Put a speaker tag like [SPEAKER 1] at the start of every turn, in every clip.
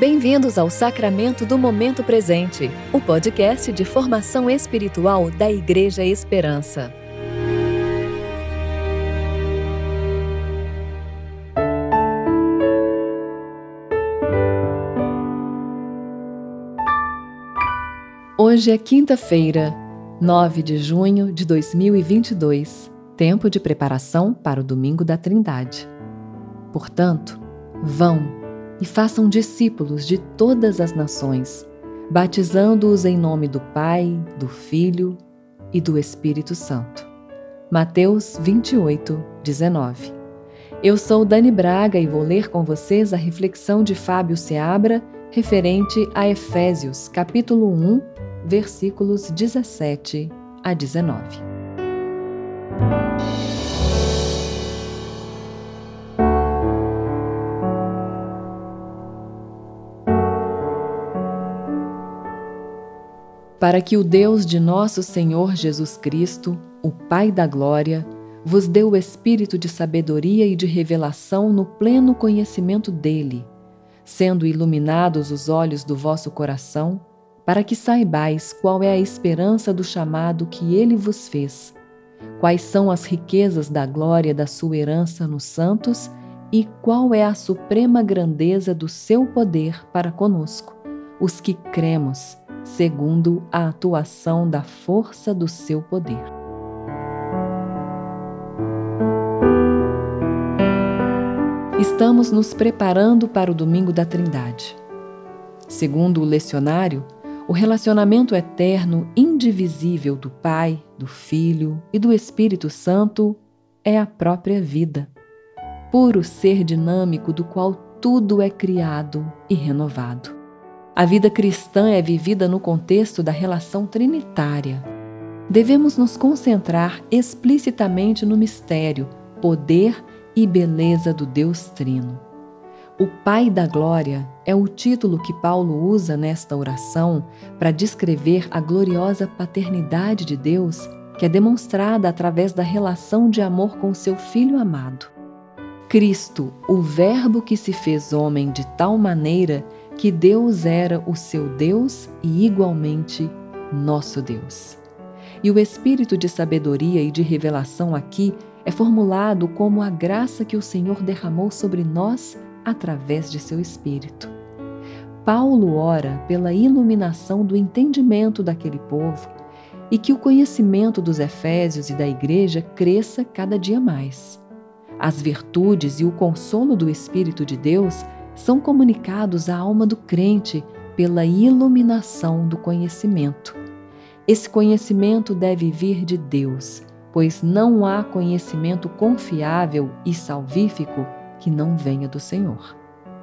[SPEAKER 1] Bem-vindos ao Sacramento do Momento Presente, o podcast de formação espiritual da Igreja Esperança. Hoje é quinta-feira, 9 de junho de 2022, tempo de preparação para o Domingo da Trindade. Portanto, vão e façam discípulos de todas as nações, batizando-os em nome do Pai, do Filho e do Espírito Santo. Mateus 28, 19. Eu sou Dani Braga e vou ler com vocês a reflexão de Fábio Seabra referente a Efésios, capítulo 1, versículos 17 a 19. Para que o Deus de nosso Senhor Jesus Cristo, o Pai da Glória, vos dê o espírito de sabedoria e de revelação no pleno conhecimento dele, sendo iluminados os olhos do vosso coração, para que saibais qual é a esperança do chamado que ele vos fez, quais são as riquezas da glória da sua herança nos santos e qual é a suprema grandeza do seu poder para conosco, os que cremos segundo a atuação da força do seu poder. Estamos nos preparando para o domingo da Trindade. Segundo o lecionário, o relacionamento eterno, indivisível do Pai, do Filho e do Espírito Santo é a própria vida, puro ser dinâmico do qual tudo é criado e renovado. A vida cristã é vivida no contexto da relação trinitária. Devemos nos concentrar explicitamente no mistério, poder e beleza do Deus Trino. O Pai da Glória é o título que Paulo usa nesta oração para descrever a gloriosa paternidade de Deus que é demonstrada através da relação de amor com seu Filho amado. Cristo, o Verbo que se fez homem de tal maneira que Deus era o seu Deus e igualmente nosso Deus. E o espírito de sabedoria e de revelação aqui é formulado como a graça que o Senhor derramou sobre nós através de seu espírito. Paulo ora pela iluminação do entendimento daquele povo e que o conhecimento dos Efésios e da Igreja cresça cada dia mais. As virtudes e o consolo do Espírito de Deus são comunicados à alma do crente pela iluminação do conhecimento. Esse conhecimento deve vir de Deus, pois não há conhecimento confiável e salvífico que não venha do Senhor.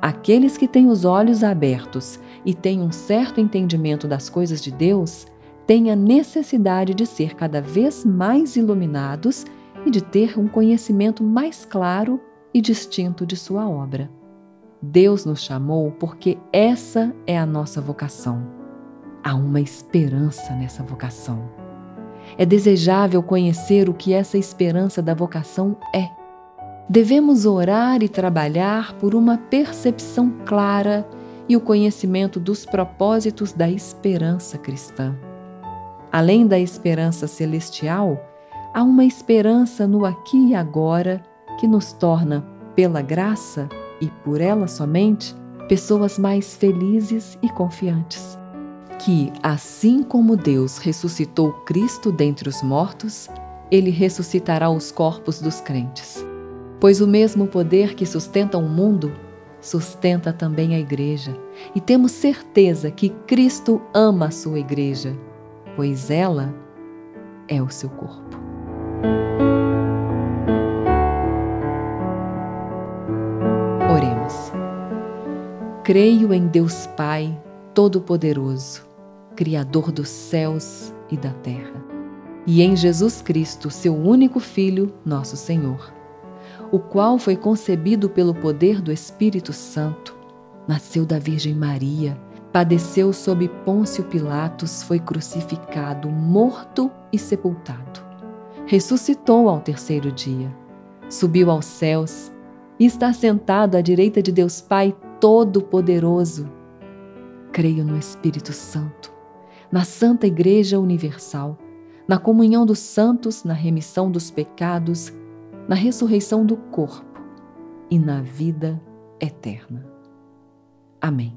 [SPEAKER 1] Aqueles que têm os olhos abertos e têm um certo entendimento das coisas de Deus têm a necessidade de ser cada vez mais iluminados e de ter um conhecimento mais claro e distinto de sua obra. Deus nos chamou porque essa é a nossa vocação. Há uma esperança nessa vocação. É desejável conhecer o que essa esperança da vocação é. Devemos orar e trabalhar por uma percepção clara e o conhecimento dos propósitos da esperança cristã. Além da esperança celestial, há uma esperança no aqui e agora que nos torna, pela graça, e por ela somente, pessoas mais felizes e confiantes. Que, assim como Deus ressuscitou Cristo dentre os mortos, ele ressuscitará os corpos dos crentes. Pois o mesmo poder que sustenta o mundo sustenta também a igreja, e temos certeza que Cristo ama a sua igreja, pois ela é o seu corpo. Creio em Deus Pai Todo-Poderoso, Criador dos céus e da terra, e em Jesus Cristo, seu único Filho, nosso Senhor, o qual foi concebido pelo poder do Espírito Santo, nasceu da Virgem Maria, padeceu sob Pôncio Pilatos, foi crucificado, morto e sepultado. Ressuscitou ao terceiro dia, subiu aos céus e está sentado à direita de Deus Pai Todo-Poderoso, Creio no Espírito Santo, na Santa Igreja Universal, na comunhão dos santos, na remissão dos pecados, na ressurreição do corpo e na vida eterna. Amém.